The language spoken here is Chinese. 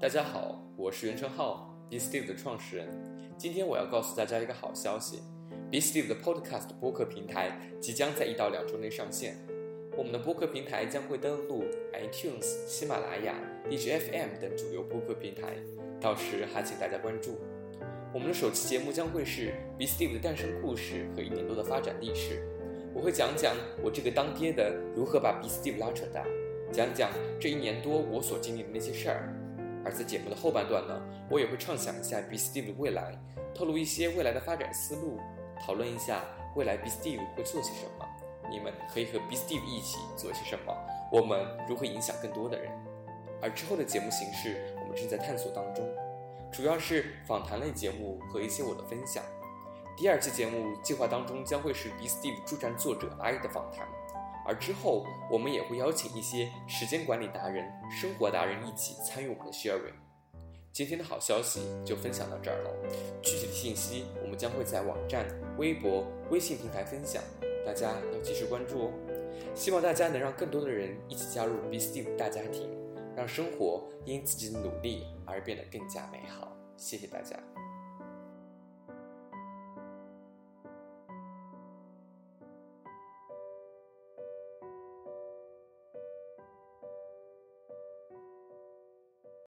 大家好，我是袁成浩，Be Steve 的创始人。今天我要告诉大家一个好消息，Be Steve 的 Podcast 播客平台即将在一到两周内上线。我们的播客平台将会登录 iTunes、喜马拉雅、荔枝 FM 等主流播客平台，到时还请大家关注。我们的首期节目将会是 Be Steve 的诞生故事和一年多的发展历史。我会讲讲我这个当爹的如何把 Be Steve 拉扯大，讲讲这一年多我所经历的那些事儿。而在节目的后半段呢，我也会畅想一下 B Steve 的未来，透露一些未来的发展思路，讨论一下未来 B Steve 会做些什么。你们可以和 B Steve 一起做些什么？我们如何影响更多的人？而之后的节目形式，我们正在探索当中，主要是访谈类节目和一些我的分享。第二期节目计划当中将会是 B Steve 助战作者 I 的访谈。而之后，我们也会邀请一些时间管理达人、生活达人一起参与我们的 sharing。今天的好消息就分享到这儿了，具体的信息我们将会在网站、微博、微信平台分享，大家要及时关注哦。希望大家能让更多的人一起加入 B Steve 大家庭，让生活因自己的努力而变得更加美好。谢谢大家。